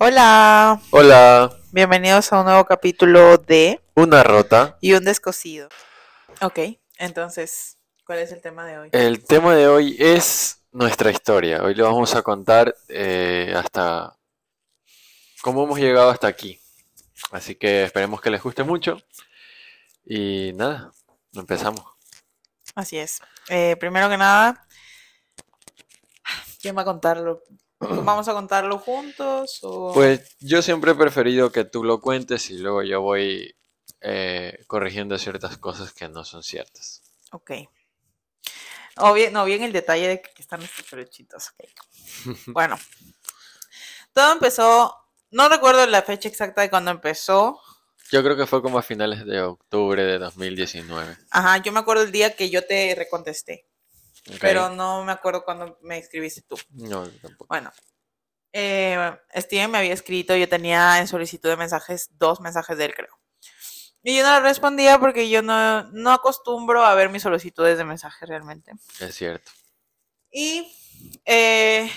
Hola, Hola, bienvenidos a un nuevo capítulo de una rota. Y un descosido. Ok, entonces, ¿cuál es el tema de hoy? El tema de hoy es nuestra historia. Hoy le vamos a contar eh, hasta cómo hemos llegado hasta aquí. Así que esperemos que les guste mucho. Y nada, empezamos. Así es. Eh, primero que nada, ¿quién va a contarlo? ¿Vamos a contarlo juntos? O... Pues yo siempre he preferido que tú lo cuentes y luego yo voy eh, corrigiendo ciertas cosas que no son ciertas. Ok. O bien, no, bien el detalle de que están estos peluchitos. ok. Bueno, todo empezó, no recuerdo la fecha exacta de cuando empezó. Yo creo que fue como a finales de octubre de 2019. Ajá, yo me acuerdo el día que yo te recontesté, ¿ok? pero no me acuerdo cuando me escribiste tú. No, tampoco. Bueno, eh, Steven me había escrito, yo tenía en solicitud de mensajes dos mensajes de él, creo. Y yo no le respondía porque yo no, no acostumbro a ver mis solicitudes de mensajes realmente. Es cierto. Y eh,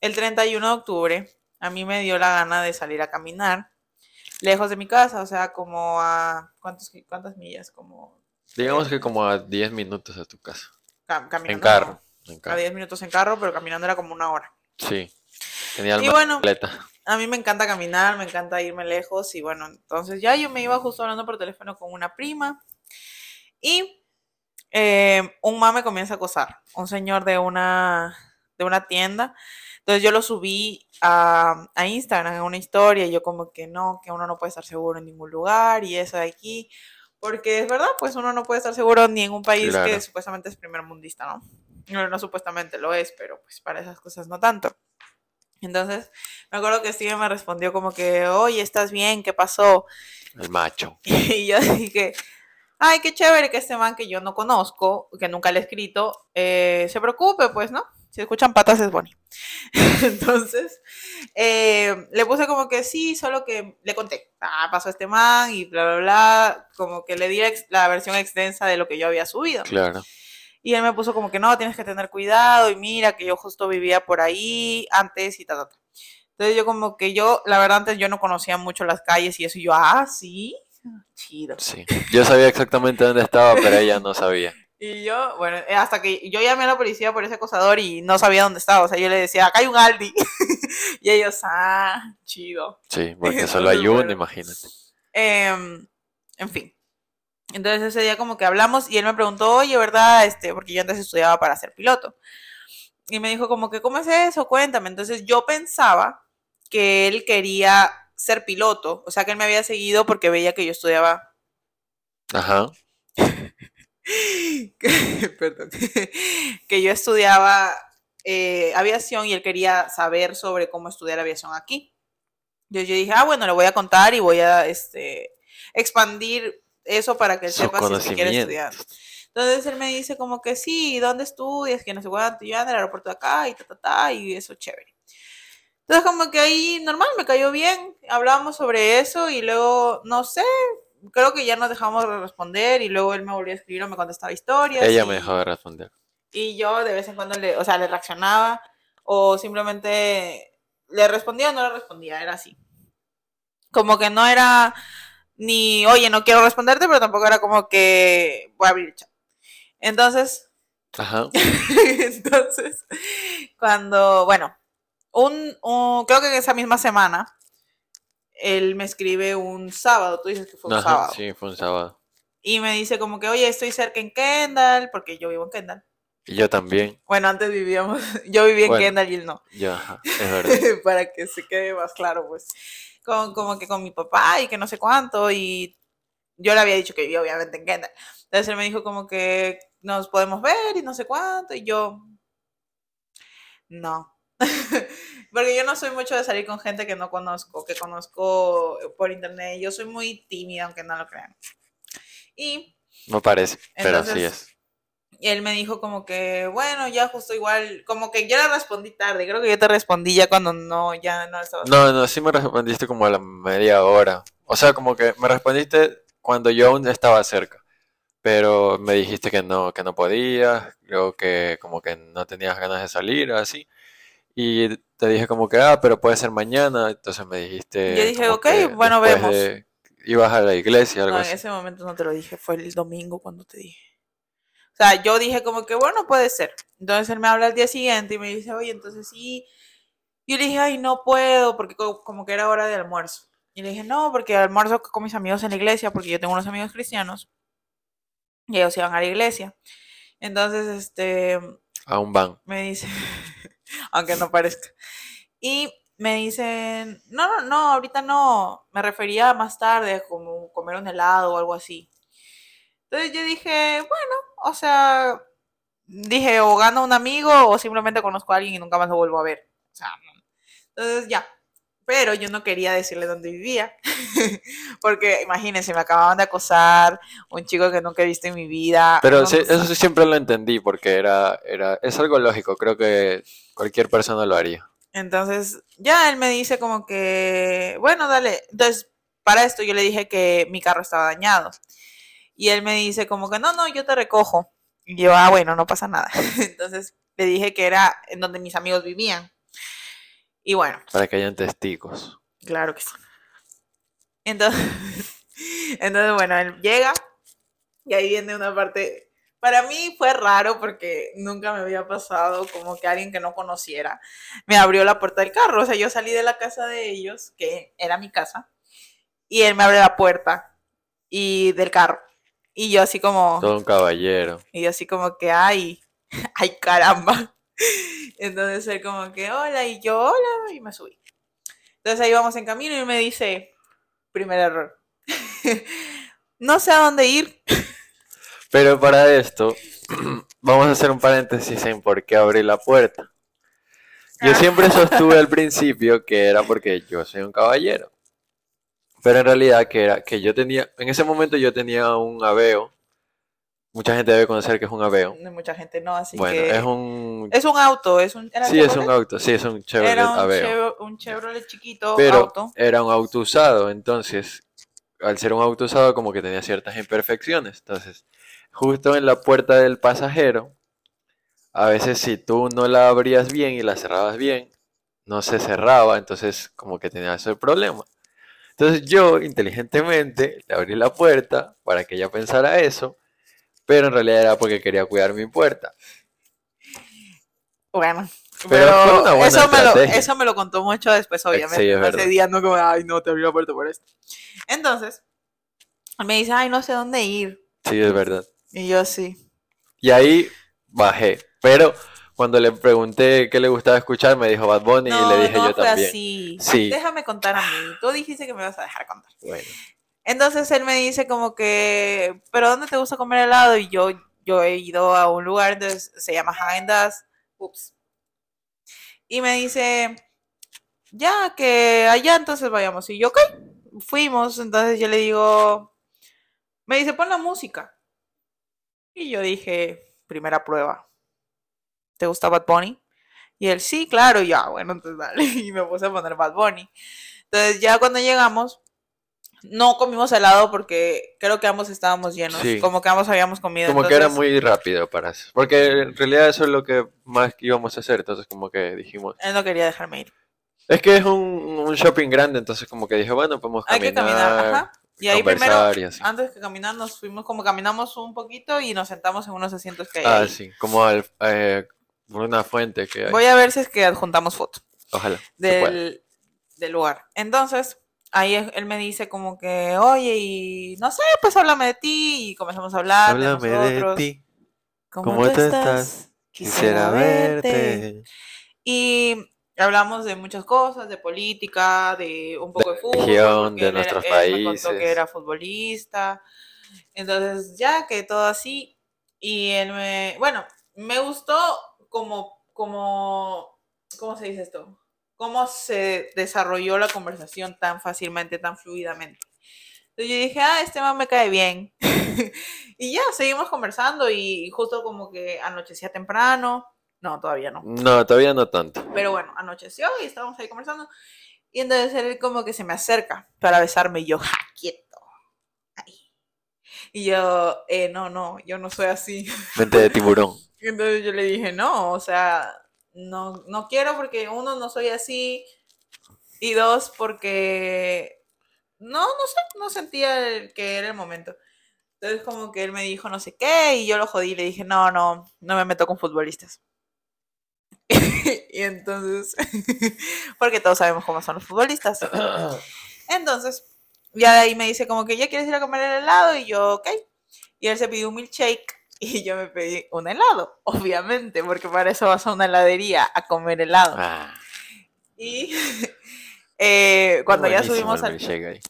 el 31 de octubre a mí me dio la gana de salir a caminar lejos de mi casa, o sea, como a... ¿cuántos, ¿Cuántas millas? Como... Digamos que como a 10 minutos de tu casa. Ca- caminando. En carro. En A carro. 10 minutos en carro, pero caminando era como una hora. Sí. Tenía Y bueno, maleta. A mí me encanta caminar, me encanta irme lejos y bueno, entonces ya yo me iba justo hablando por teléfono con una prima y eh, un mame comienza a acosar, un señor de una, de una tienda. Entonces yo lo subí a, a Instagram en una historia y yo como que no, que uno no puede estar seguro en ningún lugar y eso de aquí, porque es verdad, pues uno no puede estar seguro ni en un país que supuestamente es primermundista, ¿no? No, no supuestamente lo es, pero pues para esas cosas no tanto. Entonces, me acuerdo que Steven me respondió como que, oye, ¿estás bien? ¿Qué pasó? El macho. Y yo dije, ay, qué chévere que este man que yo no conozco, que nunca le he escrito, eh, se preocupe, pues, ¿no? Si escuchan patas es Bonnie. Entonces, eh, le puse como que sí, solo que le conté, ah, pasó este man y bla, bla, bla, como que le di la versión extensa de lo que yo había subido. Claro. Y él me puso como que no, tienes que tener cuidado y mira que yo justo vivía por ahí antes y ta, ta, ta. Entonces yo como que yo, la verdad antes yo no conocía mucho las calles y eso y yo, ah, sí, chido. Sí. Yo sabía exactamente dónde estaba, pero ella no sabía. Y yo, bueno, eh, hasta que yo llamé a la policía por ese acosador y no sabía dónde estaba, o sea, yo le decía, acá hay un Aldi. y ellos, ah, chido. Sí, porque solo hay uno, imagínate. Em, en fin. Entonces ese día como que hablamos y él me preguntó, oye, ¿verdad? Este, porque yo antes estudiaba para ser piloto. Y me dijo como que, ¿cómo es eso? Cuéntame. Entonces yo pensaba que él quería ser piloto, o sea, que él me había seguido porque veía que yo estudiaba, Ajá. Que, perdón, que yo estudiaba eh, aviación y él quería saber sobre cómo estudiar aviación aquí. Entonces yo dije, ah, bueno, le voy a contar y voy a este, expandir eso para que él sepa si es que quiere estudiar. Entonces él me dice como que sí, ¿dónde estudias? Que no sé cuánto, yo en el aeropuerto de acá y ta, ta, ta, y eso chévere. Entonces como que ahí normal, me cayó bien, hablábamos sobre eso y luego, no sé, creo que ya nos dejamos de responder y luego él me volvió a escribir o me contestaba historias. Ella y, me dejó de responder. Y yo de vez en cuando le, o sea, le reaccionaba o simplemente le respondía o no le respondía, era así. Como que no era ni, oye, no quiero responderte, pero tampoco era como que voy a abrir el chat. Entonces, Ajá. entonces, cuando, bueno, un, un- creo que esa misma semana, él me escribe un sábado, tú dices que fue un Ajá, sábado, sí, fue un sábado. y me dice como que, oye, estoy cerca en Kendall, porque yo vivo en Kendall. Y yo también. Bueno, antes vivíamos, yo vivía en. Kendall y él no, ajá, es verdad. para que se quede más claro, pues, con, como que con mi papá y que no sé cuánto, y yo le había dicho que vivía obviamente en Kendall. Entonces él me dijo como que nos podemos ver y no sé cuánto, y yo, no. Porque yo no soy mucho de salir con gente que no conozco, que conozco por internet. Yo soy muy tímida, aunque no lo crean. Y No parece, pero así Entonces, es. y él me dijo como que, bueno, ya justo igual, como que yo le respondí tarde, creo que yo te respondí ya cuando no, ya no estaba. No, no, sí me respondiste como a la media hora. O sea, como que me respondiste cuando yo aún estaba cerca. Pero me dijiste que no, que no podías, creo que como que no tenías ganas de salir, así. Y te dije como que, ah, pero puede ser mañana. Entonces me dijiste. Yo dije, ok, bueno, vemos. de- ibas a la iglesia, algo No, en así. ese momento no te lo dije, fue el domingo cuando te dije. O sea, yo dije como que, bueno, puede ser. Entonces él me habla al día siguiente y me dice, oye, entonces sí. Yo le dije, ay, no puedo, porque co- como que era hora de almuerzo. Y le dije, no, porque almuerzo con mis amigos en la iglesia, porque yo tengo unos amigos cristianos. Y ellos iban a la iglesia. Entonces, este, Aún van. me dice, aunque no parezca. Y me dicen, no, no, no, ahorita no, me refería más tarde, como comer un helado o algo así. Entonces yo dije, bueno, o sea, dije, o gano un amigo o simplemente conozco a alguien y nunca más lo vuelvo a ver. O sea, no. entonces ya. Pero yo no quería decirle dónde vivía, porque imagínense, me acababan de acosar, un chico que nunca he visto en mi vida. Pero no, sí, no eso sí siempre lo entendí porque era, era, es algo lógico. Creo que cualquier persona lo haría. Entonces, ya él me dice como que, bueno, dale. Entonces, para esto yo le dije que mi carro estaba dañado. Y él me dice como que, no, no, yo te recojo. Y yo, ah, bueno, no pasa nada. Entonces, le dije que era en donde mis amigos vivían. Y bueno, Para que hayan testigos. claro que sí. Entonces, entonces bueno, él llega y ahí viene una parte. Para mí fue raro porque nunca me había pasado como que alguien que no conociera me abrió la puerta del carro. O sea, yo salí de la casa de ellos, que era mi casa, y él me abre la puerta y del carro. Y yo así como, Todo un caballero. y yo así como que, ay, ay caramba. Entonces él como que, hola, y yo, hola, y me subí. Entonces ahí vamos en camino y me dice, primer error, no sé a dónde ir. Pero para esto, vamos a hacer un paréntesis en por qué abrí la puerta. Yo Ah. siempre sostuve al principio que era porque yo soy un caballero. Pero en realidad que era que yo tenía, en ese momento yo tenía un aveo. Mucha gente debe conocer que es un aveo. Mucha gente no, así Bueno, que... es un... Es un auto, es un... ¿era Sí, es un auto, sí, es un Chevrolet Era un, Aveo. Chev- un Chevrolet chiquito, Pero auto. era un auto usado, entonces, al ser un auto usado, como que tenía ciertas imperfecciones. Entonces, justo en la puerta del pasajero, a veces si tú no la abrías bien y la cerrabas bien, no se cerraba, entonces como que tenía ese problema. Entonces yo, inteligentemente, le abrí la puerta para que ella pensara eso, pero en realidad era porque quería cuidar mi puerta. Bueno, Pero eso, me lo, eso me lo contó mucho después, obviamente. Sí, es no como, ay, no, te abrí la puerta por esto. Entonces, me dice, ay, no sé dónde ir. Sí, es verdad. Y yo sí. Y ahí bajé. Pero cuando le pregunté qué le gustaba escuchar, me dijo Bad Bunny no, y le dije no yo fue también. así. Sí. Déjame contar a mí. Tú dijiste que me vas a dejar contar. Bueno, Entonces él me dice como que, ¿pero dónde te gusta comer helado? Y yo, yo he ido a un lugar, entonces se llama Häagen Dazs. Ups. Y me dice, ya que allá entonces vayamos. Y yo, ok, fuimos. Entonces yo le digo, me dice, pon la música. Y yo dije, primera prueba. ¿Te gusta Bad Bunny? Y él, sí, claro, ya, bueno, entonces dale. Y me puse a poner Bad Bunny. Entonces ya cuando llegamos, no comimos helado porque creo que ambos estábamos llenos. Sí. Como que ambos habíamos comido. como que era muy rápido para eso. Porque en realidad eso es lo que más íbamos a hacer. Entonces como que dijimos, Él no quería dejarme ir. es que es un, un shopping grande, entonces como que dije, bueno, podemos Hay caminar. que caminar, ajá. Y ahí primero, y así. antes que caminar, nos fuimos como caminamos un poquito y nos sentamos en unos asientos que hay. Ah, ahí. sí, como al, eh, por una fuente que hay. Voy a ver si es que adjuntamos foto. Ojalá. del, del lugar. Entonces, ahí él me dice como que, oye, y no sé, pues háblame de ti. Y comenzamos a hablar Háblame de ti, ¿Cómo, ¿cómo tú estás? quisiera verte. Y hablamos de muchas cosas, de política, de un poco de, fútbol. religión, porque de él era- nuestros él me contó países. que era futbolista. Entonces, ya que todo así. Y él me, bueno, me gustó como, como, ¿cómo se dice esto? Cómo se desarrolló la conversación tan fácilmente, tan fluidamente. Entonces yo dije, ah, este man me cae bien. y ya, seguimos conversando y justo como que anochecía temprano. No, todavía no. No, todavía no tanto. Pero bueno, anocheció y estábamos ahí conversando. Y entonces él como que se me acerca para besarme y yo, ja, quieto. Ahí. Y yo, eh, no, no, yo no soy así. Mente de tiburón. Y entonces yo le dije, no, o sea, no, no quiero porque uno, no soy así, y dos, porque no, no sé, no sentía el- que era el momento. Entonces como que él me dijo no sé qué y yo lo jodí y le dije, no, no, no me meto con futbolistas. y entonces, porque todos sabemos cómo son los futbolistas. Entonces, ya de ahí me dice como que ya quieres ir a comer el helado y yo, ok. Y él se pidió un milkshake y yo me pedí un helado, obviamente, porque para eso vas a una heladería a comer helado. Ah, Y eh, cuando ya subimos al milkshake ahí.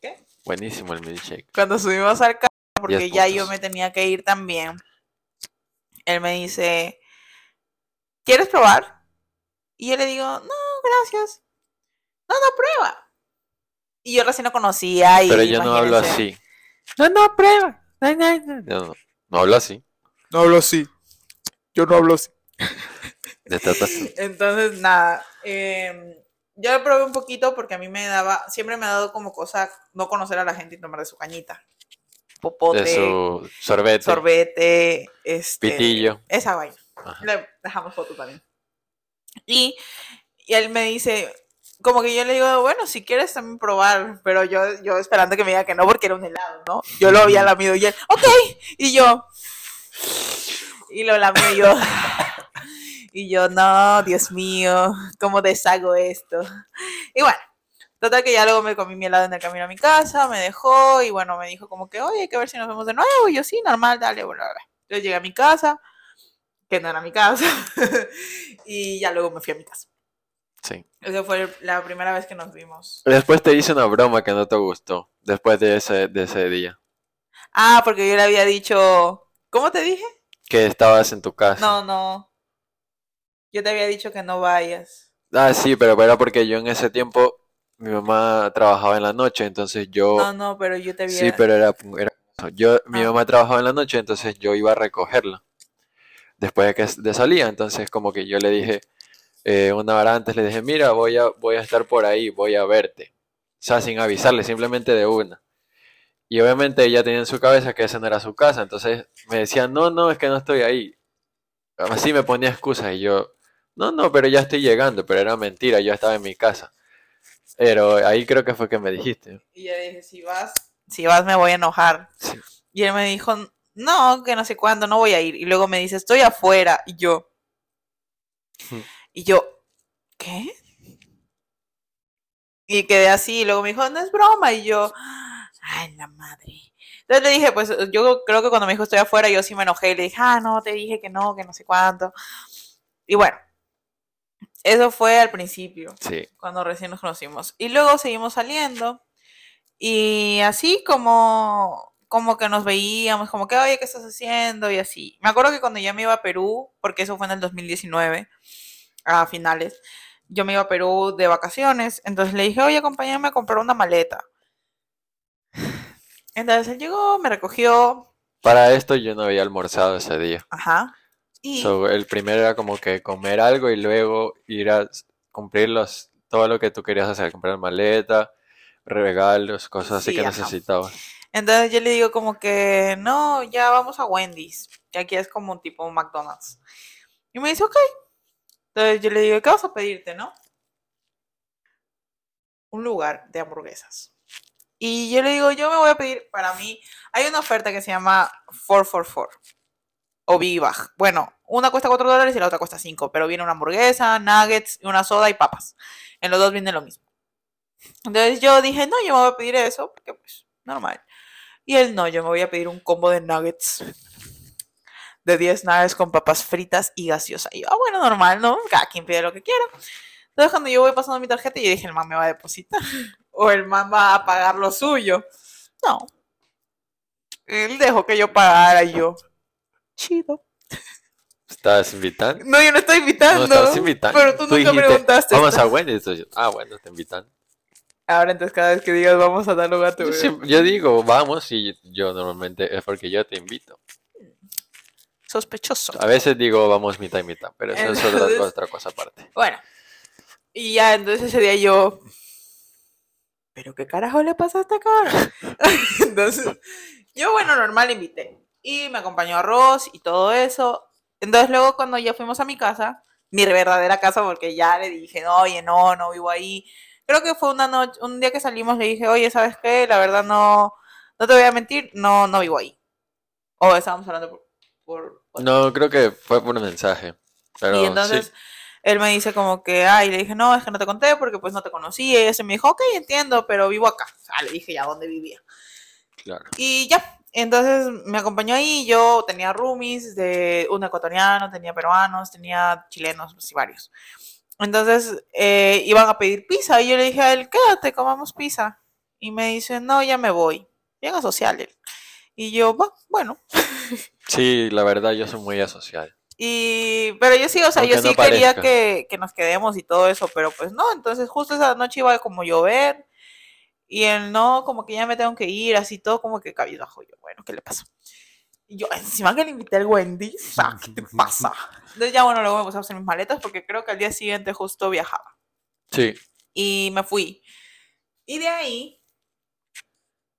¿Qué? Buenísimo el milkshake. cuando subimos al carro, porque ya yo me tenía que ir también, él me dice, ¿quieres probar? Y yo le digo, no, gracias. No, no, prueba. Y yo recién lo conocía y Pero yo no hablo así. No, no, prueba. No, no, no. No, no, no hablo así. No hablo así. Yo no hablo así. Entonces, nada. em, yo lo probé un poquito porque a mí me daba, siempre me ha dado como cosa no conocer a la gente y tomar de su cañita. Popote, De su sorbete. sorbete, este, Pitillo. Esa vaina. Ajá. Le dejamos foto también. Y, y él me dice, como que yo le digo, bueno, si quieres también probar, pero yo, yo esperando que me diga que no porque era un helado, ¿no? Yo lo había lamido y él, ok, y yo, y lo lamió yo. Y yo, no, Dios mío, ¿cómo deshago esto? Y bueno, total que ya luego me comí mi helado en el camino a mi casa, me dejó y bueno, me dijo como que, oye, hay que ver si nos vemos de nuevo. Y yo, sí, normal, dale, bueno. Entonces llegué a mi casa, que no era mi casa, y ya luego me fui a mi casa. Sí. Esa fue la primera vez que nos vimos. Después te hice una broma que no te gustó. Después de ese, de ese día. Ah, porque yo le había dicho, ¿cómo te dije? Que estabas en tu casa. No, no. Yo te había dicho que no vayas. Ah, sí, pero era porque yo en ese tiempo mi mamá trabajaba en la noche, entonces yo No, no, pero yo te había... sí, pero era, era yo mi Ah. mamá trabajaba en la noche, entonces yo iba a recogerla después de que de salía, entonces como que yo le dije eh, una hora antes le dije, "Mira, voy a voy a estar por ahí, voy a verte." O sea, sin avisarle, simplemente de una. Y obviamente ella tenía en su cabeza que esa no era su casa, entonces me decía, "No, no, es que no estoy ahí." Así me ponía excusas y yo, "No, no, pero ya estoy llegando", pero era mentira, yo estaba en mi casa. Pero ahí creo que fue que me dijiste. Y yo dije, si vas, si vas me voy a enojar. Sí. Y él me dijo, no, que no sé cuándo, no voy a ir. Y luego me dice, estoy afuera. Y yo, Hmm. y yo, ¿qué? Y quedé así. Y luego me dijo, no es broma. Y yo, ay, la madre. Entonces le dije, pues yo creo que cuando me dijo estoy afuera, yo sí me enojé. Y le dije, ah, no, te dije que no, que no sé cuánto. Y bueno, eso fue al principio Sí. cuando recién nos conocimos. Y luego seguimos saliendo y así como, como que nos veíamos, como que, oye, ¿qué estás haciendo? Y así. Me acuerdo que cuando yo me iba a Perú, porque eso fue en el 2019, a finales, yo me iba a Perú de vacaciones, entonces le dije, oye, acompáñame a comprar una maleta. Entonces él llegó, me recogió, Para esto yo no había almorzado ese día. ajá, y So, el primero era como que comer algo y luego ir a cumplir los, todo lo que tú querías hacer, comprar maleta, regalos, cosas así Sí, que ajá. necesitabas. Entonces yo le digo como que, no, ya vamos a Wendy's, que aquí es como un tipo McDonald's. Y me dice, ok. Entonces yo le digo, ¿qué vas a pedirte, no? Un lugar de hamburguesas. Y yo le digo, yo me voy a pedir, para mí, hay una oferta que se llama 444 o Big Bag. Bueno, una cuesta 4 dólares y la otra cuesta 5, pero viene una hamburguesa, nuggets, una soda y papas. En los dos viene lo mismo. Entonces yo dije, no, yo me voy a pedir eso, porque pues, normal. Y él no, yo me voy a pedir un combo de nuggets. De 10 nuggets con papas fritas y gaseosa. Y yo, ah, bueno, normal, ¿no? Cada quien pide lo que quiera. Entonces cuando yo voy pasando mi tarjeta, yo dije, el man me va a depositar. O el man va a pagar lo suyo. No. Él dejó que yo pagara y yo. Chido. ¿Estabas invitando? No, yo no estoy invitando. No estabas invitando. Pero tú, nunca dijiste, preguntaste. Vamos ¿estás- a Wendy's. Ah, bueno, te invitan. Ahora entonces cada vez que digas vamos a dar lugar a tu Yo, siempre- yo digo, vamos, y yo normalmente es porque yo te invito. Sospechoso. A veces digo, vamos mitad y mitad, pero eso es otra, Entonces- otra cosa aparte. Bueno, y ya entonces ese día yo, ¿pero qué carajo le pasa a esta cara? entonces, yo bueno, normal invité. Y me acompañó a Ross y todo eso. Entonces luego cuando ya fuimos a mi casa, mi verdadera casa porque ya le dije, no, oye, no, no vivo ahí. Creo que fue una noche, un día que salimos le dije, oye, ¿sabes qué? La verdad no, no te voy a mentir, no, no vivo ahí. O estábamos hablando por... por, por- No, creo que fue por un mensaje. Pero y entonces sí. él me dice como que, ay, le dije, no, es que no te conté porque pues no te conocía. Y ese me dijo, ok, entiendo, pero vivo acá. Le dije ya dónde vivía. Claro. Y ya, entonces me acompañó ahí. Yo tenía roomies de un ecuatoriano, tenía peruanos, tenía chilenos, pues, y varios. Entonces eh, iban a pedir pizza y yo le dije a él, quédate, comamos pizza. Y me dice, no, ya me voy. Bien asocial él. Y yo, bueno. Sí, la verdad yo soy muy asocial. Y, pero yo sí, o sea, yo sí no quería que, que nos quedemos y todo eso, pero pues no, entonces justo esa noche iba como llover y él no, como que ya me tengo que ir, así todo como que cabizbajo. Yo, bueno, ¿qué le pasó? Y yo, encima que le invité al Wendy, ¿qué te pasa? Entonces ya, bueno, luego me puse a hacer mis maletas porque creo que al día siguiente justo viajaba Sí. y me fui. Y de ahí,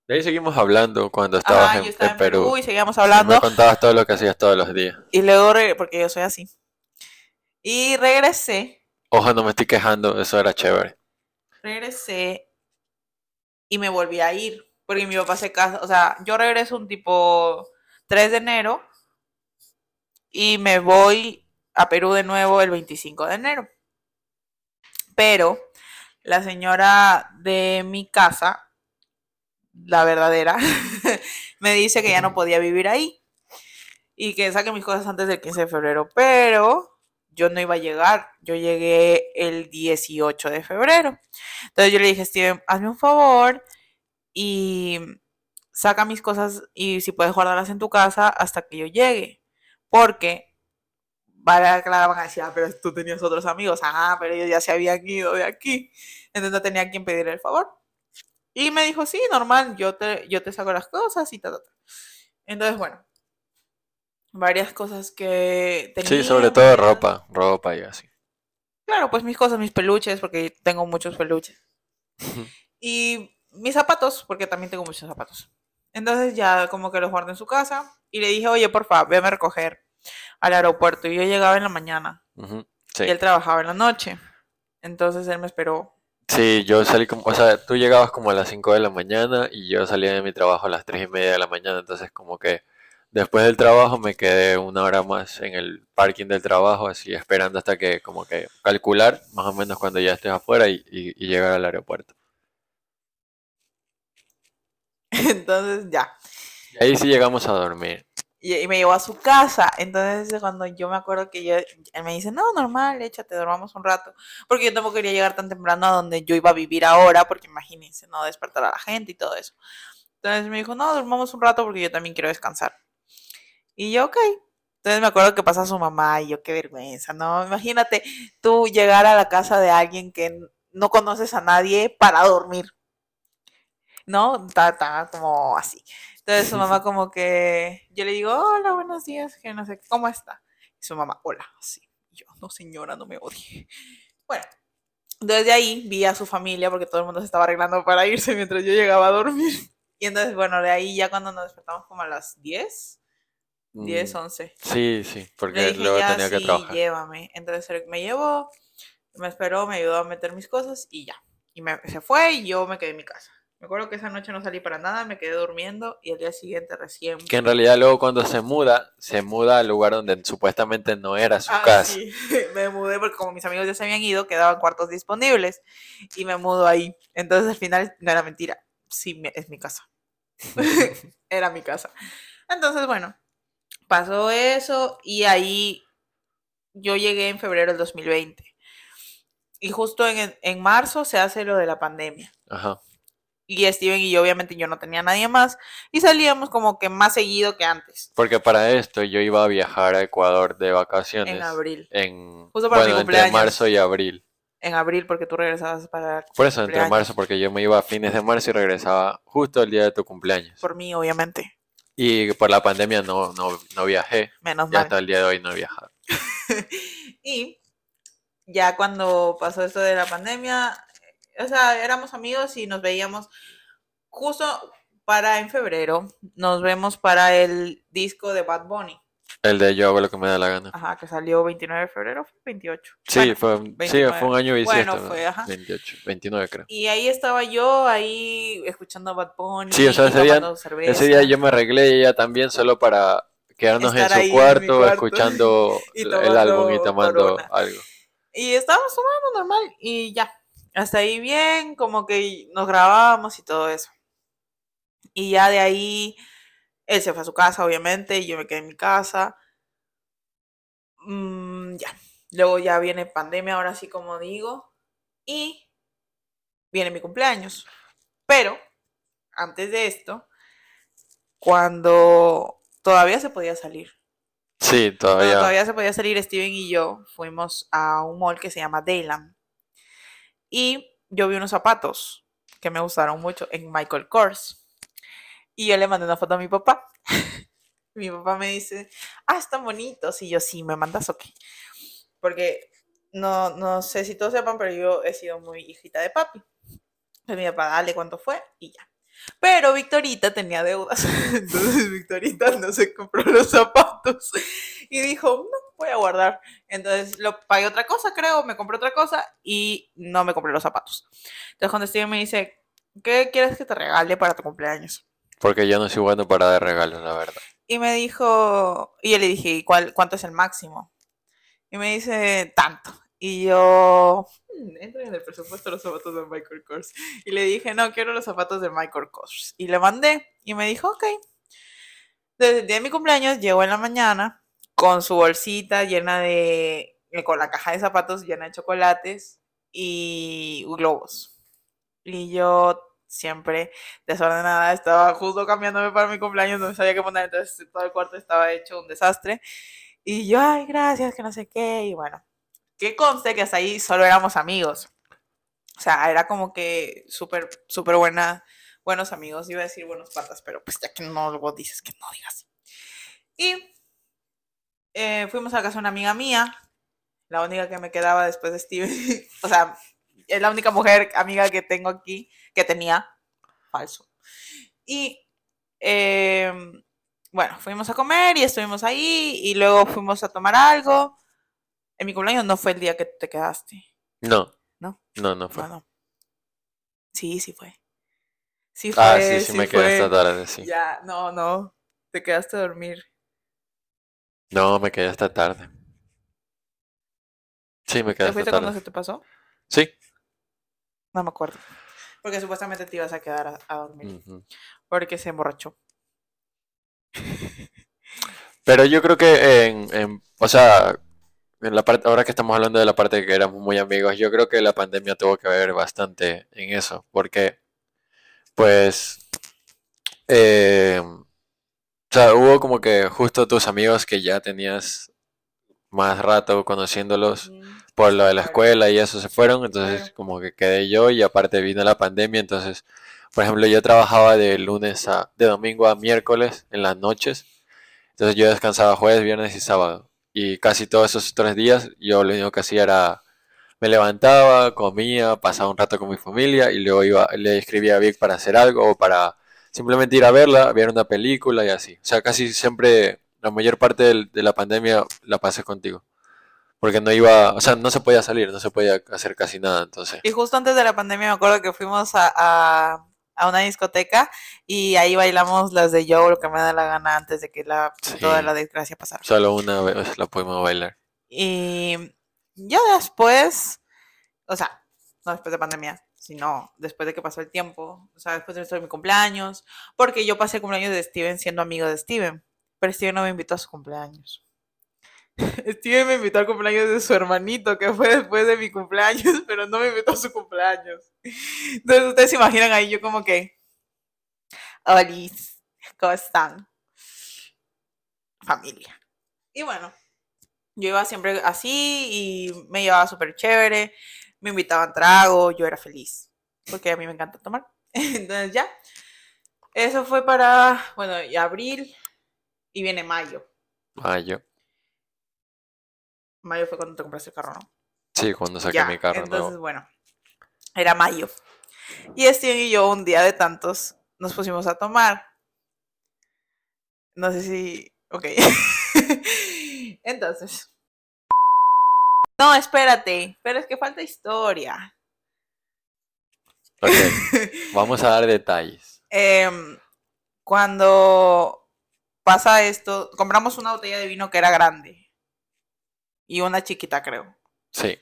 De ahí seguimos hablando cuando estabas en, yo estaba en Perú, Perú. y seguíamos Y hablando. Me contabas todo lo que hacías todos los días. Y luego, porque yo soy así. Y regresé Ojo, no me estoy quejando, eso era chévere. regresé y me volví a ir. Porque mi papá se casa. O sea, yo regreso un tipo 3 de enero y me voy a Perú de nuevo el 25 de enero. Pero la señora de mi casa, la verdadera, me dice que ya no podía vivir ahí y que saque mis cosas antes del 15 de febrero. Pero yo no iba a llegar. Yo llegué el 18 de febrero. Entonces yo le dije, Steven, hazme un favor y saca mis cosas y si puedes guardarlas en tu casa hasta que yo llegue. Porque, vale, claro, van a decir, ah, pero tú tenías otros amigos. Ah, pero ellos ya se habían ido de aquí. Entonces no tenía quien pedirle el favor. Y me dijo, sí, normal, yo te, yo te saco las cosas y tal, tal. Entonces, bueno, varias cosas que tenía. Sí, sobre todo ropa, ropa y así. Claro, pues mis cosas, mis peluches, porque tengo muchos peluches. Y mis zapatos, porque también tengo muchos zapatos. Entonces ya como que los guardé en su casa y le dije, oye, por favor, véame a recoger al aeropuerto. Y yo llegaba en la mañana Ujú, y él trabajaba en la noche. Entonces él me esperó. Sí, yo salí como, o sea, tú llegabas como a las 5 de la mañana y yo salía de mi trabajo a las 3 y media de la mañana, entonces como que después del trabajo me quedé una hora más en el parking del trabajo, así esperando hasta que como que calcular más o menos cuando ya estés afuera y, y- y llegar al aeropuerto. Entonces ya. Y ahí sí llegamos a dormir. Y, y me llevó a su casa. Entonces cuando yo me acuerdo que yo, él me dice, no, normal, échate, dormamos un rato. Porque yo tampoco quería llegar tan temprano a donde yo iba a vivir ahora, porque imagínense, no despertar a la gente y todo eso. Entonces me dijo, no, dormamos un rato porque yo también quiero descansar. Y yo, ok. Entonces me acuerdo que pasa su mamá y yo, qué vergüenza, ¿no? Imagínate tú llegar a la casa de alguien que no conoces a nadie para dormir. ¿No? Está, está como así. Entonces su mamá como que, yo le digo, hola, buenos días, que no sé, ¿cómo está? Y su mamá, hola, sí. Y yo, no señora, no me odie. Bueno, desde ahí vi a su familia porque todo el mundo se estaba arreglando para irse mientras yo llegaba a dormir. Y entonces, bueno, de ahí ya cuando nos despertamos como a las 10, 10, Mm, 11. Sí, sí, porque dije, luego ya, tenía que sí, trabajar. llévame. Entonces me llevó, me esperó, me ayudó a meter mis cosas y ya. Y me, se fue y yo me quedé en mi casa. Me acuerdo que esa noche no salí para nada, me quedé durmiendo y el día siguiente recién... Que en realidad luego cuando se muda, se muda al lugar donde supuestamente no era su Ah, casa. sí, me mudé porque como mis amigos ya se habían ido, quedaban cuartos disponibles y me mudo ahí. Entonces al final no era mentira, sí, me- es mi casa. era mi casa. Entonces, bueno, pasó eso y ahí yo llegué en febrero del 2020. Y justo en, en marzo se hace lo de la pandemia. Ajá. Y Steven y yo, obviamente, yo no tenía nadie más. Y salíamos como que más seguido que antes, Porque para esto yo iba a viajar a Ecuador de vacaciones. en abril. En, Justo para mi bueno, entre cumpleaños. marzo y abril. En abril, porque tú regresabas para Por eso, entre marzo, porque yo me iba a fines de marzo y regresaba justo el día de tu cumpleaños. Por mí, obviamente. Y por la pandemia no, no, no viajé. Menos Y mal. hasta el día de hoy no he viajado. y ya cuando pasó esto de la pandemia, o sea, éramos amigos y nos veíamos justo para en febrero, nos vemos para el disco de Bad Bunny. El de yo hago lo que me da la gana. Ajá, que salió 29 de febrero, fue 28. Sí, Bueno, fue, sí, 29. fue un año bisiesto. Bueno, ¿no? fue, ajá. 28, 29 creo. Y ahí estaba yo, ahí escuchando Bad Bunny. Sí, o sea, ese día-. Ese día yo me arreglé y ella también solo para quedarnos en su en cuarto, escuchando el álbum y tomando Corona. algo. Y estábamos tomando normal y ya. Hasta ahí bien, como que nos grabábamos y todo eso. Y ya de ahí, él se fue a su casa, obviamente, y yo me quedé en mi casa. Mm, ya. Luego ya viene pandemia, ahora sí como digo. Y viene mi cumpleaños. Pero, antes de esto, cuando todavía se podía salir. Sí, Cuando todavía. todavía se podía salir, Steven y yo fuimos a un mall que se llama Dayland. Y yo vi unos zapatos que me gustaron mucho en Michael Kors. Y yo le mandé una foto a mi papá. mi papá me dice, ah, están bonitos. Y yo, sí, me mandas ok. Porque no, no sé si todos sepan, pero yo he sido muy hijita de papi. Entonces mi papá, dale cuánto fue y ya. Pero Victorita tenía deudas. Entonces Victorita no se compró los zapatos. Y dijo, no, voy a guardar. Entonces lo pagué otra cosa, creo, me compré otra cosa y no me compré los zapatos. Entonces cuando Steven me dice, ¿qué quieres que te regale para tu cumpleaños? Porque yo no soy bueno para dar regalos, la verdad. Y me dijo, y yo le dije, ¿y cuál, cuánto es el máximo? Y me dice, tanto. Y yo, "Mm, entra en el presupuesto los zapatos de Michael Kors. Y le dije, no, quiero los zapatos de Michael Kors. Y le mandé, y me dijo, ok. Desde el día de mi cumpleaños, llegó en la mañana con su bolsita llena de, eh, con la caja de zapatos llena de chocolates y globos. Y yo siempre desordenada, estaba justo cambiándome para mi cumpleaños, no sabía qué poner, entonces todo el cuarto estaba hecho un desastre. Y yo, ay, gracias, que no sé qué, y bueno, que conste que hasta ahí solo éramos amigos. O sea, era como que súper, súper buena, buenos amigos, iba a decir buenos patas, pero pues ya que no luego dices que no digas. Y eh, fuimos a casa de una amiga mía, la única que me quedaba después de Steven, o sea, es la única mujer amiga que tengo aquí, que tenía, falso. Y em, bueno, fuimos a comer y estuvimos ahí y luego fuimos a tomar algo. En mi cumpleaños no fue el día que te quedaste. No. ¿No? No, no fue. No, no. Sí, sí fue. Sí fue. Ah, sí, sí, me quedé esta tarde, sí. Ya, no, no. Te quedaste a dormir. No, me quedé hasta tarde. Sí, me quedé ¿Te hasta fuiste cuando tarde. se te pasó? Sí. No me acuerdo. Porque supuestamente te ibas a quedar a, a dormir. Porque se emborrachó. Pero yo creo que en, en- o sea, en la parte, ahora que estamos hablando de la parte de que éramos muy amigos, yo creo que la pandemia tuvo que ver bastante en eso, porque, pues, eh, o sea, hubo como que justo tus amigos que ya tenías más rato conociéndolos por lo de la escuela y eso se fueron, entonces como que quedé yo y aparte vino la pandemia, entonces, por ejemplo, yo trabajaba de lunes a, de domingo a miércoles en las noches, entonces yo descansaba jueves, viernes y sábado, y casi todos esos tres días yo lo único que hacía era, me levantaba, comía, pasaba un rato con mi familia y luego iba, le escribía a Vic para hacer algo o para simplemente ir a verla, ver una película y así, o sea, casi siempre, la mayor parte de la pandemia la pasé contigo. Porque no iba, o sea, no se podía salir, no se podía hacer casi nada, entonces. Y justo antes de la pandemia me acuerdo que fuimos a, a, a una discoteca y ahí bailamos las de Yo, lo que me da la gana antes de que la, toda la desgracia pasara. Solo una vez la pudimos bailar. Y ya después, o sea, no después de pandemia, sino después de que pasó el tiempo, o sea, después de mi cumpleaños, porque yo pasé el cumpleaños de Steven siendo amigo de Steven, pero Steven no me invitó a su cumpleaños. Steven me invitó al cumpleaños de su hermanito, que fue después de mi cumpleaños, pero no me invitó a su cumpleaños. Entonces ustedes se imaginan ahí yo como que, hola, ¿cómo están? Familia. Y bueno, yo iba siempre así y me llevaba súper chévere, me invitaban trago, yo era feliz, porque a mí me encanta tomar. Entonces ya, eso fue para, bueno, y abril y viene mayo. Mayo. Mayo fue cuando te compraste el carro, ¿no? Sí, cuando saqué Ya, mi carro entonces, nuevo. bueno, era mayo. Y Steven y yo, un día de tantos, nos pusimos a tomar. No sé si. Ok. Entonces. No, espérate, pero es que falta historia. Ok, vamos a dar detalles. Em, cuando pasa esto, compramos una botella de vino que era grande y una chiquita, creo. Sí,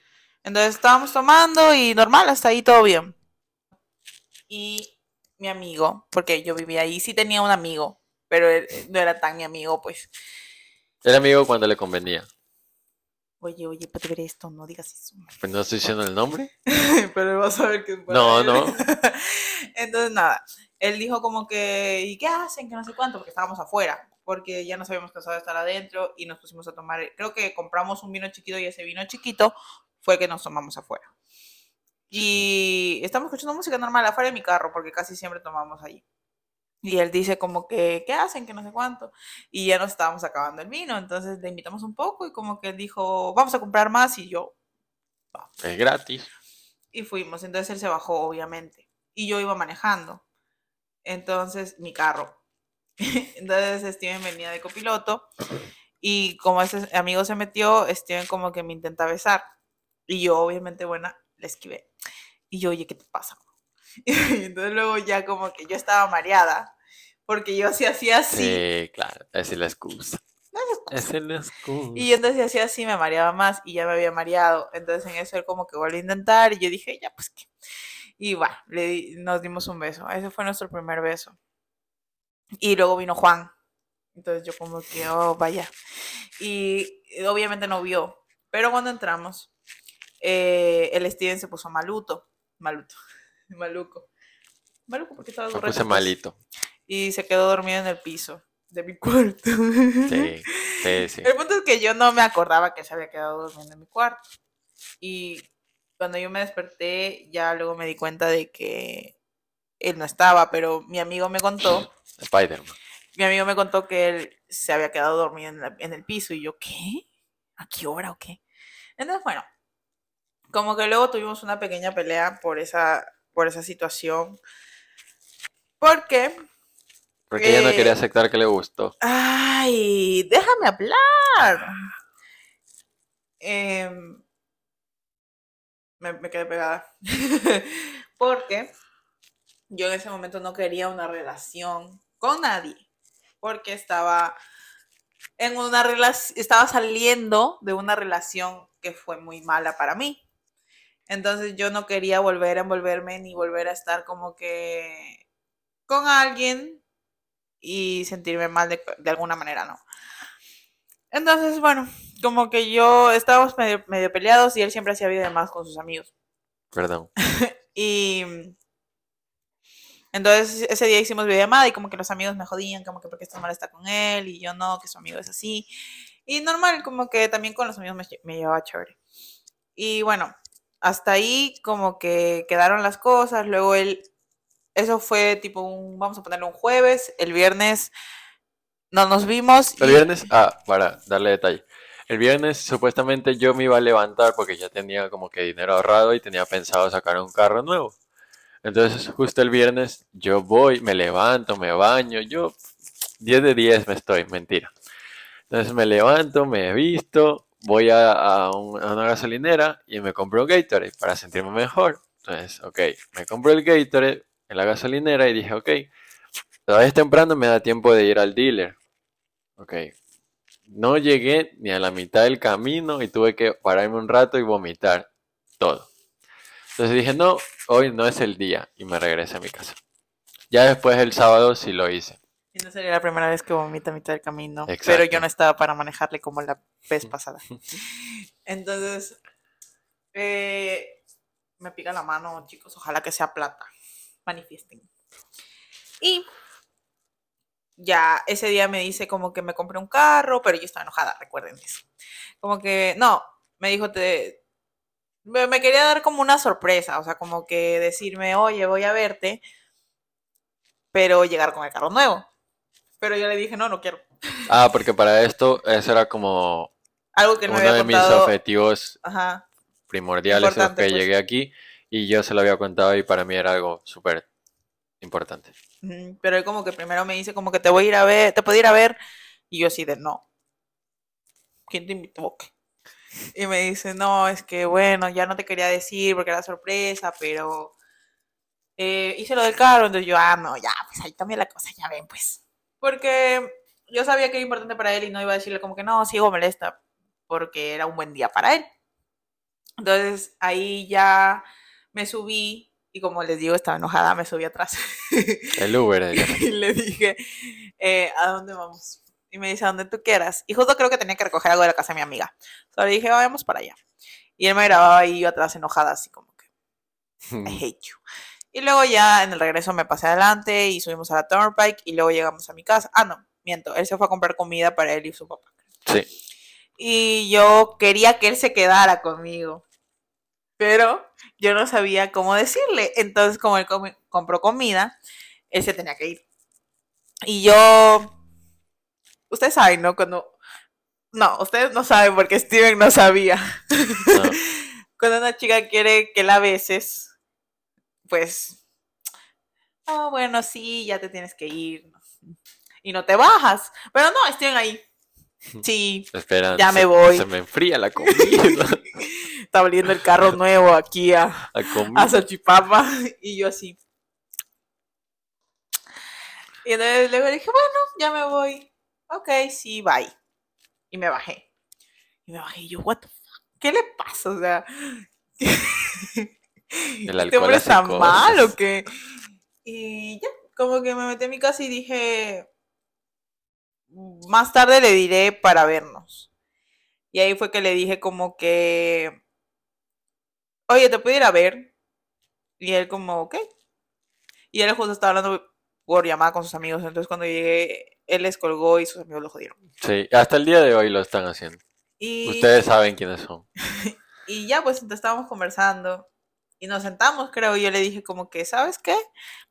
Entonces estábamos tomando y normal, hasta ahí todo bien. Y mi amigo, porque yo vivía ahí, sí tenía un amigo, pero él eh, no era tan mi amigo, pues. era amigo cuando le convenía. Oye, oye, puede ver esto, no digas eso. Pues no estoy diciendo el nombre. pero vas a ver que es para No, no. Entonces, nada, él dijo como que, ¿y qué hacen? Que no sé cuánto, porque estábamos afuera, porque ya nos habíamos cansado de estar adentro y nos pusimos a tomar, creo que compramos un vino chiquito y ese vino chiquito fue que nos tomamos afuera. Y estamos escuchando música normal afuera de mi carro, porque casi siempre tomamos allí. Y él dice como que, ¿qué hacen? Que no sé cuánto. Y ya nos estábamos acabando el vino, entonces le invitamos un poco y como que él dijo, vamos a comprar más y yo, Es gratis. y fuimos. Entonces él se bajó, obviamente. Y yo iba manejando. Entonces, mi carro. Entonces Steven venía de copiloto. Y como ese amigo se metió, Steven como que me intenta besar. Y yo, obviamente, buena, le esquivé. Y yo, oye, ¿qué te pasa? Y entonces luego ya como que yo estaba mareada. Porque yo sí hacía así. Sí, claro, es la excusa. No es la excusa. Y entonces hacía así, me mareaba más y ya me había mareado. Entonces en eso él como que volvió a intentar y yo dije, ya pues qué. Y va, le di- nos dimos un beso. Ese fue nuestro primer beso. Y luego vino Juan. Entonces yo como que, oh, vaya. Y obviamente no vio. Pero cuando entramos, eh, el Steven se puso maluto. Maluto. Maluco. Maluco porque estaba Me borracho, puse pues, malito. Y se quedó dormido en el piso de mi cuarto. Sí, sí, sí. El punto es que yo no me acordaba que se había quedado durmiendo en mi cuarto. Y cuando yo me desperté, ya luego me di cuenta de que él no estaba, pero mi amigo me contó, Spider-Man. mi amigo me contó que él se había quedado dormido en, la- en el piso y yo, ¿qué? ¿A qué hora o qué? Entonces, bueno, como que luego tuvimos una pequeña pelea por esa, por esa situación. Porque Porque ella no Eh, quería aceptar que le gustó. Ay, déjame hablar. Em, me, me quedé pegada. Porque yo en ese momento no quería una relación con nadie. Porque estaba en una relación, estaba saliendo de una relación que fue muy mala para mí. Entonces yo no quería volver a envolverme ni volver a estar como que con alguien y sentirme mal de, de alguna manera, ¿no? Entonces, bueno, como que yo estábamos medio, medio peleados y él siempre hacía vida de más con sus amigos. Perdón. Y entonces ese día hicimos videollamada y como que los amigos me jodían, como que porque esta mal está con él y yo no, que su amigo es así. Y normal, como que también con los amigos me, me llevaba chévere. Y bueno, hasta ahí como que quedaron las cosas. Luego él, eso fue tipo un, vamos a ponerle un jueves. El viernes no nos vimos. El y- viernes, ah, para darle detalle. El viernes supuestamente yo me iba a levantar porque ya tenía como que dinero ahorrado y tenía pensado sacar un carro nuevo. Entonces justo el viernes yo voy, me levanto, me baño, yo 10 de 10 me estoy, mentira. Entonces me levanto, me visto, voy a, a un- a una gasolinera y me compro un Gatorade para sentirme mejor. Entonces, ok, me compro el Gatorade en la gasolinera y dije, ok, todavía es temprano, me da tiempo de ir al dealer. Ok, no llegué ni a la mitad del camino y tuve que pararme un rato y vomitar todo. Entonces dije, no, hoy no es el día y me regresé a mi casa. Ya después el sábado sí lo hice. Y no sería la primera vez que vomita a mitad del camino. Pero yo no estaba para manejarle como la vez pasada. Entonces, eh, me pica la mano, chicos. Ojalá que sea plata. Manifiesten. Y ya ese día me dice como que me compré un carro, pero yo estaba enojada, recuerden eso. Como que, no, me dijo, te, me quería dar como una sorpresa, o sea, como que decirme, oye, voy a verte, pero llegar con el carro nuevo. Pero yo le dije, no, no quiero. Ah, porque para esto, eso era como Algo que no uno había de mis contado. objetivos Ajá. primordiales Importante, que pues. llegué aquí y yo se lo había contado y para mí era algo súper importante. Ujú, Pero él como que primero me dice como que te voy a ir a ver, te puedo ir a ver. Y yo así de no. ¿quién te invitó? qué?". Y me dice, no, es que bueno, ya no te quería decir porque era sorpresa, pero eh, hice lo del carro, entonces yo, ah, no, ya, pues ahí cambia la cosa, ya ven, pues. Porque yo sabía que era importante para él y no iba a decirle como que no, sigo molesta, porque era un buen día para él. Entonces ahí ya me subí y como les digo, estaba enojada, me subí atrás. El Uber. eh. y le dije, eh, ¿a dónde vamos? Y me dice, a donde tú quieras. Y justo creo que tenía que recoger algo de la casa de mi amiga. Solo le dije, vayamos para allá. Y él me grababa ahí yo atrás enojada, así como que, I hate you. Y luego ya en el regreso me pasé adelante y subimos a la Turnpike y luego llegamos a mi casa. Ah, no, miento, él se fue a comprar comida para él y su papá. Sí. Y yo quería que él se quedara conmigo. Pero yo no sabía cómo decirle. Entonces, como él compró comida, él se tenía que ir. Y yo. Ustedes saben, ¿no? Cuando. No, ustedes no saben porque Steven no sabía. No. Cuando una chica quiere que la beses, pues. Oh, bueno, sí, ya te tienes que ir. Y no te bajas. Pero no, Steven ahí. Sí, Espera. Ya me se- voy. Se me enfría la comida. está oliendo el carro nuevo aquí a, a Xochipapa y yo así. Y entonces luego dije, bueno, ya me voy. Ok, sí, bye. Y me bajé. Y me bajé y yo, what the fuck? ¿Qué le pasa? O sea, ¿este alcohol hombre hace está mal cosas. o qué? Y ya, como que me metí en mi casa y dije, más tarde le diré para vernos. Y ahí fue que le dije como que, oye, ¿te puedo ir a ver? Y él como, ok. Y él justo estaba hablando por llamada con sus amigos. Entonces cuando llegué, él les colgó y sus amigos lo jodieron. Sí, hasta el día de hoy lo están haciendo. Y, Ustedes saben quiénes son. y ya pues estábamos conversando y nos sentamos, creo. Y yo le dije como que, ¿sabes qué?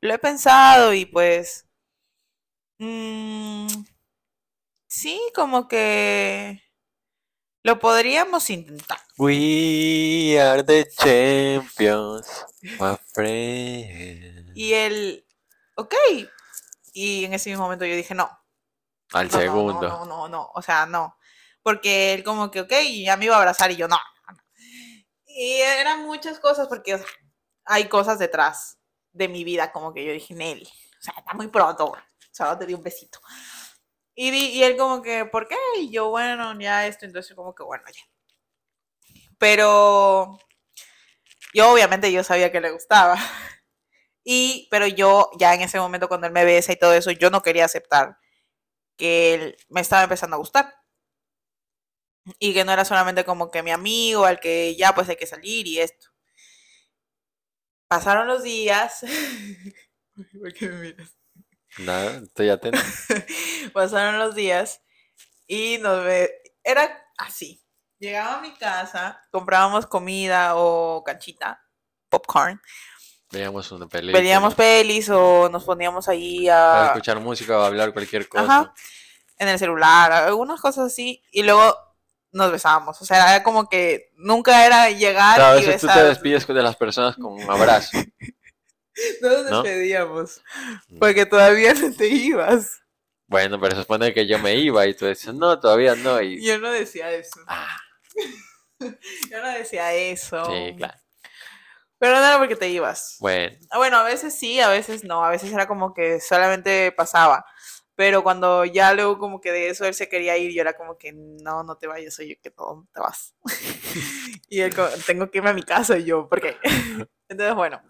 Lo he pensado y pues... mm, sí, como que... Lo podríamos intentar. We are the champions, my friend. Y él, ok. Y en ese mismo momento yo dije, no. Al no, segundo. No, no, no, no, o sea, no. Porque él como que, ok, ya me iba a abrazar y yo, no. Y eran muchas cosas porque o sea, hay cosas detrás de mi vida, como que yo dije, Nelly, o sea, está muy pronto, solo te di un besito. Y, y él como que, ¿por qué? Y yo, bueno, ya esto, entonces como que, bueno, ya. Pero yo obviamente yo sabía que le gustaba. Y, pero yo ya en ese momento cuando él me besa y todo eso, yo no quería aceptar que él me estaba empezando a gustar. Y que no era solamente como que mi amigo, al que ya pues hay que salir y esto. Pasaron los días. ¿Por qué me miras? Nada, estoy atento. Pasaron los días y nos ve. Era así. Llegaba a mi casa, comprábamos comida o canchita, popcorn. Veíamos una película. Veíamos pelis o nos poníamos ahí Para a, escuchar música o hablar cualquier cosa. Ajá. en el celular, algunas cosas así, y luego nos besábamos. O sea, era como que nunca era llegar Claro, a y veces tú te besar. despides de las personas con un abrazo. No nos ¿no? despedíamos, porque todavía no te ibas. Bueno, pero se supone que yo me iba y tú decías, no, todavía no. Y... Yo no decía eso. Ah, Yo no decía eso. sí, claro. Pero no era porque te ibas. Bueno, Ah, Bueno, a veces sí, a veces no. A veces era como que solamente pasaba. Pero cuando ya luego como que de eso él se quería ir, yo era como que no, no te vayas, oye, que no te vas. y él como, tengo que irme a mi casa y yo, ¿por qué? Entonces, bueno,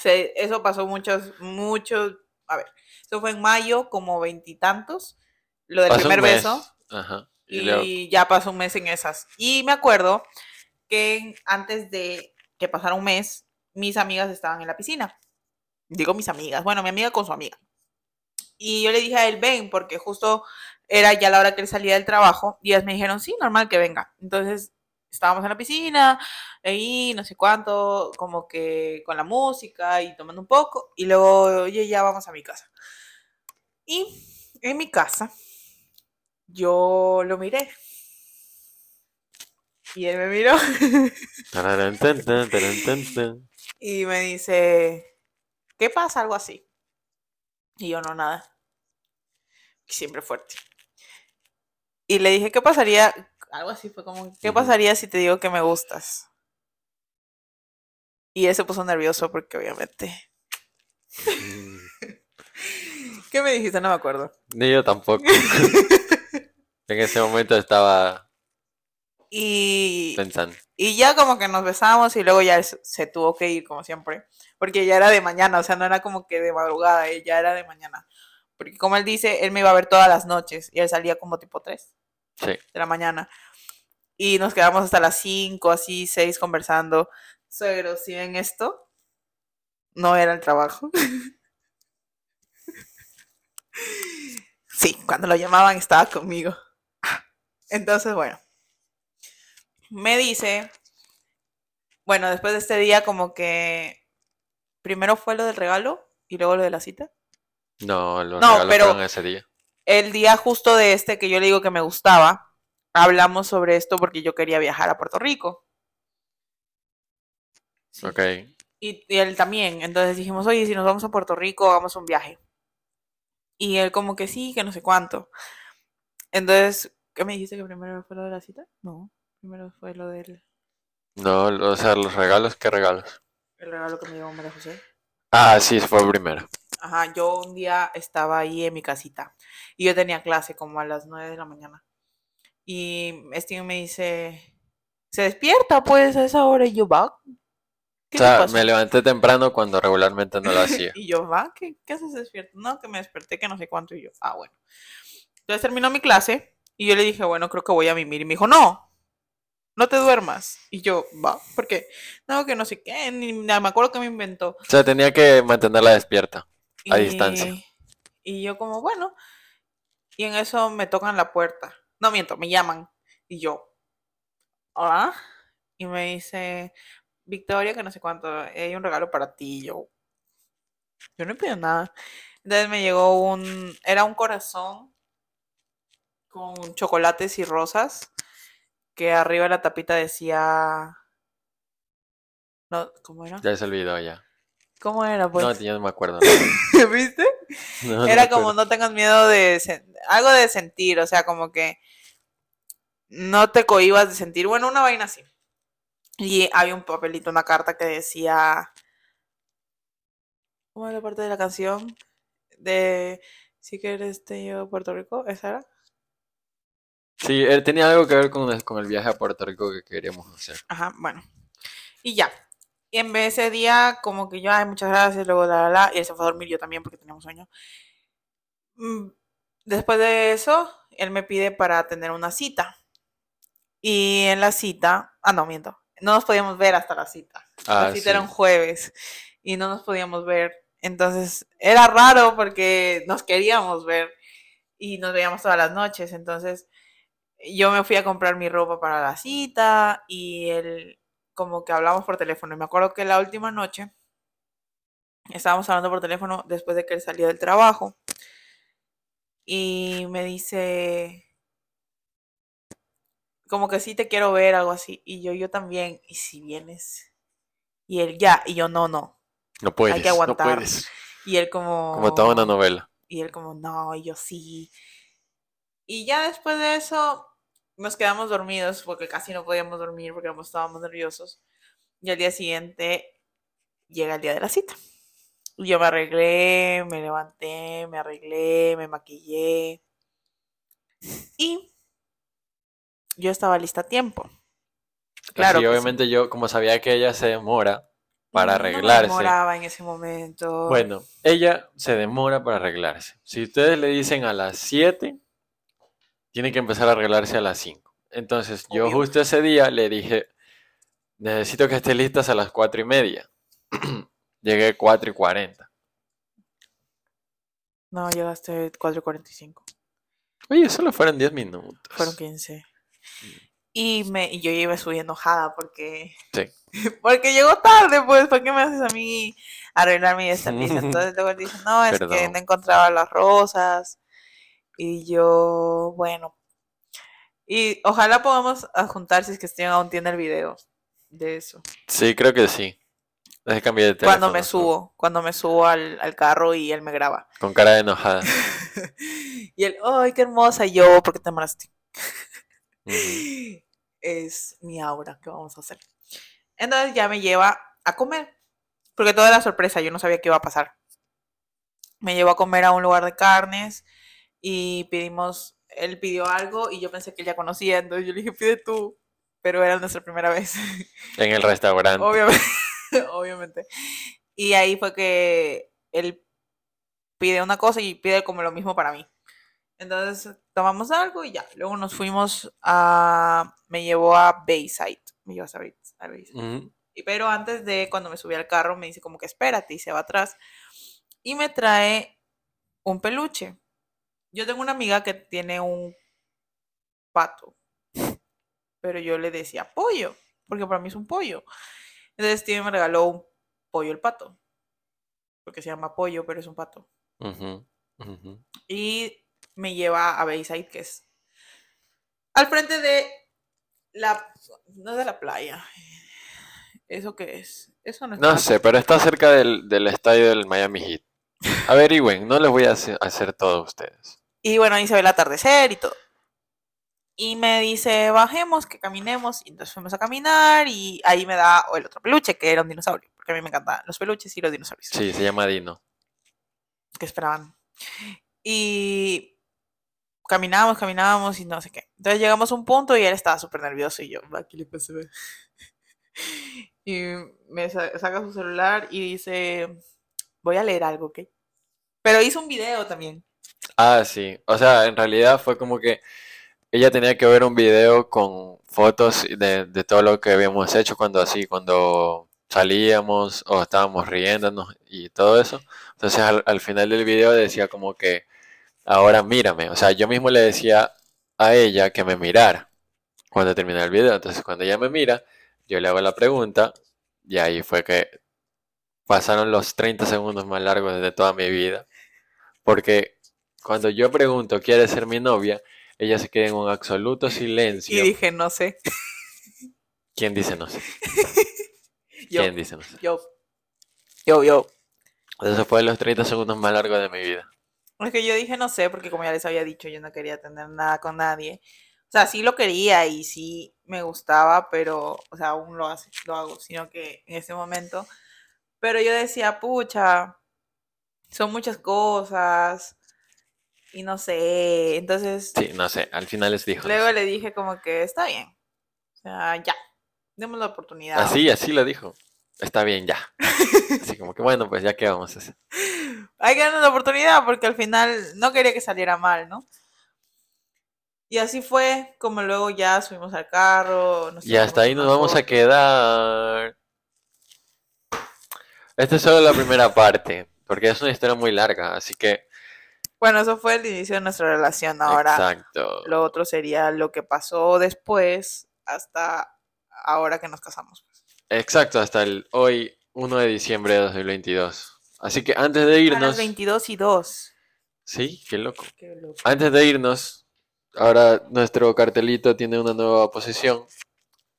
se- eso pasó muchos, muchos, a ver, eso fue en mayo, como veintitantos, lo del pasó primer beso. Ajá. Y Y luego, ya pasó un mes en esas. Y me acuerdo que antes de que pasara un mes, mis amigas estaban en la piscina. Digo mis amigas, bueno, mi amiga con su amiga. Y yo le dije a él, ven, porque justo era ya la hora que él salía del trabajo. Y ellas me dijeron, sí, normal que venga. Entonces estábamos en la piscina, ahí, no sé cuánto, como que con la música y tomando un poco. Y luego, oye, ya vamos a mi casa. Y en mi casa, yo lo miré. Y él me miró y me dice, ¿qué pasa? Algo así. Y yo no, nada. Siempre fuerte. Y le dije, ¿qué pasaría? algo así fue como, ¿qué pasaría si te digo que me gustas? Y él se puso nervioso porque obviamente... Mm, ¿Qué me dijiste? No me acuerdo. Ni yo tampoco. En ese momento estaba Y, pensando. y ya como que nos besamos y luego ya se, se tuvo que ir como siempre. Porque ya era de mañana, o sea, no era como que de madrugada, eh, ya era de mañana. Porque como él dice, él me iba a ver todas las noches y él salía como tipo 3 Sí. de la mañana. Y nos quedamos hasta las 5, así, 6 conversando. Suegros, si ven esto, no era el trabajo. Sí, cuando lo llamaban estaba conmigo. Entonces, bueno. Me dice, bueno, después de este día como que primero fue lo del regalo y luego lo de la cita. No, los No, regalos pero- fueron ese día. El día justo de este que yo le digo que me gustaba, hablamos sobre esto porque yo quería viajar a Puerto Rico. Sí. Ok. Y, y él también. Entonces dijimos, oye, si nos vamos a Puerto Rico, hagamos un viaje. Y él como que sí, que no sé cuánto. Entonces, ¿qué me dijiste que primero fue lo de la cita? No, primero fue lo del No, o sea, los regalos, ¿qué regalos? El regalo que me dio María José. Ah, sí, fue el primero. Ajá, yo un día estaba ahí en mi casita y yo tenía clase como a las 9 de la mañana. Y Steven me dice, se despierta pues a esa hora y yo, va. O ¿Qué te sea, pasa?". me levanté temprano cuando regularmente no lo hacía. Y yo, va, ¿qué, qué haces despierto? No, que me desperté, que no sé cuánto. Y yo, ah, bueno. Entonces terminó mi clase y yo le dije, bueno, creo que voy a mimir. Y me dijo, no, no te duermas. Y yo, va, porque no, que no sé qué, ni ni me acuerdo que me inventó. O sea, tenía que mantenerla despierta. A distancia. Y- yo como, bueno. Y en eso me tocan la puerta. No miento, me llaman. Y yo, hola. Y me dice, Victoria, que no sé cuánto, hay un regalo para ti. Y yo, yo no he pedido nada. Entonces me llegó un, era un corazón con chocolates y rosas, que arriba de la tapita decía, no, ¿cómo era? Ya se olvidó ya. ¿Cómo era, pues? No, ya no me acuerdo. ¿Viste? No, no me Era como no tengas miedo de algo de sentir, o sea, como que no te cohibas de sentir, bueno, una vaina así. Y había un papelito, una carta que decía, ¿cómo es la parte de la canción? De si quieres te llevo a Puerto Rico, ¿esa era? Sí, él tenía algo que ver con el, con el viaje a Puerto Rico que queríamos hacer. Ajá, bueno. Y ya. Y en vez de ese día, como que yo, ay, muchas gracias, luego la, la, la, y él se fue a dormir yo también porque teníamos sueño. Mm, Después de eso, él me pide para tener una cita. Y en la cita, ah, no, miento, no nos podíamos ver hasta la cita. Ah, la cita sí. era un jueves y no nos podíamos ver. Entonces era raro porque nos queríamos ver y nos veíamos todas las noches. Entonces yo me fui a comprar mi ropa para la cita y él como que hablamos por teléfono. Y me acuerdo que la última noche estábamos hablando por teléfono después de que él salió del trabajo y me dice como que sí te quiero ver, algo así. Y yo, yo también. Y si vienes. Y él, ya. Y yo, no, no. No puedes, no aguantar. puedes. Y él como... Como toda una novela. Y él como, no, y yo sí. Y ya después de eso nos quedamos dormidos porque casi no podíamos dormir porque estábamos nerviosos. Y al día siguiente llega el día de la cita. Y yo me arreglé, me levanté, me arreglé, me maquillé. Y yo estaba lista a tiempo. Claro Así, que sí. obviamente yo, como sabía que ella se demora para No me arreglarse. demoraba en ese momento. Bueno, ella se demora para arreglarse. Si ustedes le dicen a las 7, tiene que empezar a arreglarse a las 5. Entonces, yo justo ese día le dije, necesito que estés listas a las 4 y media. Llegué 4 y 40. No, llegaste 4.45. Oye, solo fueron 10 minutos. Fueron 15. Y, me, y yo iba subí enojada porque, Sí. porque llegó tarde, pues, ¿por qué me haces a mí arreglarme y estar lista? Entonces luego él dice, no, es que no encontraba las rosas. Y yo, bueno. Y ojalá podamos adjuntar si es que Steven aún tiene el video de eso. Sí, creo que sí. De teléfono. Cuando me subo, cuando me subo al, al carro y él me graba. Con cara de enojada. y él, ¡ay, qué hermosa! Y yo, ¿por qué te? Ujú. es mi aura que vamos a hacer. Entonces ya me lleva a comer, porque toda la sorpresa, yo no sabía qué iba a pasar. Me llevó a comer a un lugar de carnes y pedimos, él pidió algo y yo pensé que él ya conocía, entonces yo le dije, pide tú, pero era nuestra primera vez. En el restaurante. Obviamente, obviamente. Y ahí fue que él pide una cosa y pide como lo mismo para mí. Entonces tomamos algo y ya. Luego nos fuimos a. Me llevó a Bayside. Me llevó a Bay- a Bayside. Y Pero antes de cuando me subí al carro, me dice como que espérate y se va atrás. Y me trae un peluche. Yo tengo una amiga que tiene un pato. Pero yo le decía pollo, porque para mí es un pollo. Entonces Steven me regaló un pollo el pato. Porque se llama pollo, pero es un pato. Y me lleva a Bayside, que es al frente de la. No de la playa. ¿Eso qué es? Eso no. No sé, pero está cerca del, del estadio del Miami Heat. Averigüen, no les voy a hacer, todo a ustedes. Y bueno, ahí se ve el atardecer y todo. Y me dice, bajemos, que caminemos. Y entonces fuimos a caminar y ahí me da el otro peluche, que era un dinosaurio. Porque a mí me encantan los peluches y los dinosaurios. Sí, se llama Dino. que esperaban. Y caminábamos, caminábamos y no sé qué. Entonces llegamos a un punto y él estaba súper nervioso y yo, "Va, ¿qué le pasa? ve?". Y me sa- saca su celular y dice, voy a leer algo, ¿ok? Pero hizo un video también. Ah, sí. O sea, en realidad fue como que ella tenía que ver un video con fotos de, todo lo que habíamos hecho cuando así, cuando salíamos o estábamos riéndonos y todo eso. Entonces al, al final del video decía como que, ahora mírame. O sea, yo mismo le decía a ella que me mirara cuando terminara el video. Entonces cuando ella me mira, yo le hago la pregunta y ahí fue que pasaron los 30 segundos más largos de toda mi vida. Porque cuando yo pregunto, ¿quiere ser mi novia? Ella se queda en un absoluto Y silencio. dije, no sé. ¿Quién dice no sé? Yo, ¿Quién dice no sé? yo, yo, yo. Eso fue los 30 segundos más largos de mi vida. Es que yo dije no sé, porque como ya les había dicho, yo no quería tener nada con nadie. O sea, sí lo quería y sí me gustaba, pero, o sea, aún lo, hace, lo hago, sino que en ese momento. Pero yo decía, pucha, son muchas cosas y no sé. Entonces, Sí, no sé, al final les dijo. no luego sé. le dije como que está bien. O sea, ya, demos la oportunidad. Así, así lo dijo. Está bien, ya. Así como que bueno, pues ya qué vamos a hacer. hay que darnos la oportunidad porque al final no quería que saliera mal, ¿no? Y así fue como luego ya subimos al carro. nos Y hasta ahí nos vamos a quedar. Esta es solo la primera parte, porque es una historia muy larga, así que. Bueno, eso fue el inicio de nuestra relación. Ahora Exacto. lo otro sería lo que pasó después hasta ahora que nos casamos. Exacto, hasta el hoy, 1 de diciembre de 2022. Así que antes de A las irnos. 22 y 2. Sí, qué loco. Qué loco. Antes de irnos, ahora nuestro cartelito tiene una nueva posición.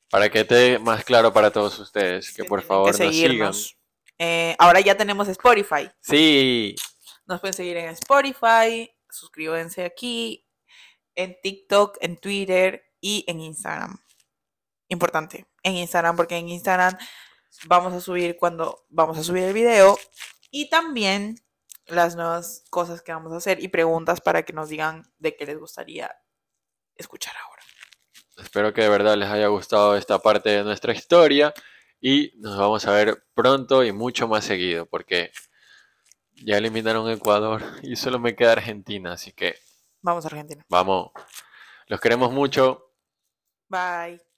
Para que esté más claro para todos ustedes, que por favor que nos sigan. Eh, ahora ya tenemos Spotify. Sí, Nos pueden seguir en Spotify, suscríbanse aquí, en TikTok, en Twitter y en Instagram. Importante, en Instagram, porque en Instagram vamos a subir cuando vamos a subir el video y también las nuevas cosas que vamos a hacer y preguntas para que nos digan de qué les gustaría escuchar ahora. espero que de verdad les haya gustado esta parte de nuestra historia y nos vamos a ver pronto y mucho más seguido porque ya eliminaron Ecuador y solo me queda Argentina, así que Vamos a Argentina. vamos, los queremos mucho. Bye.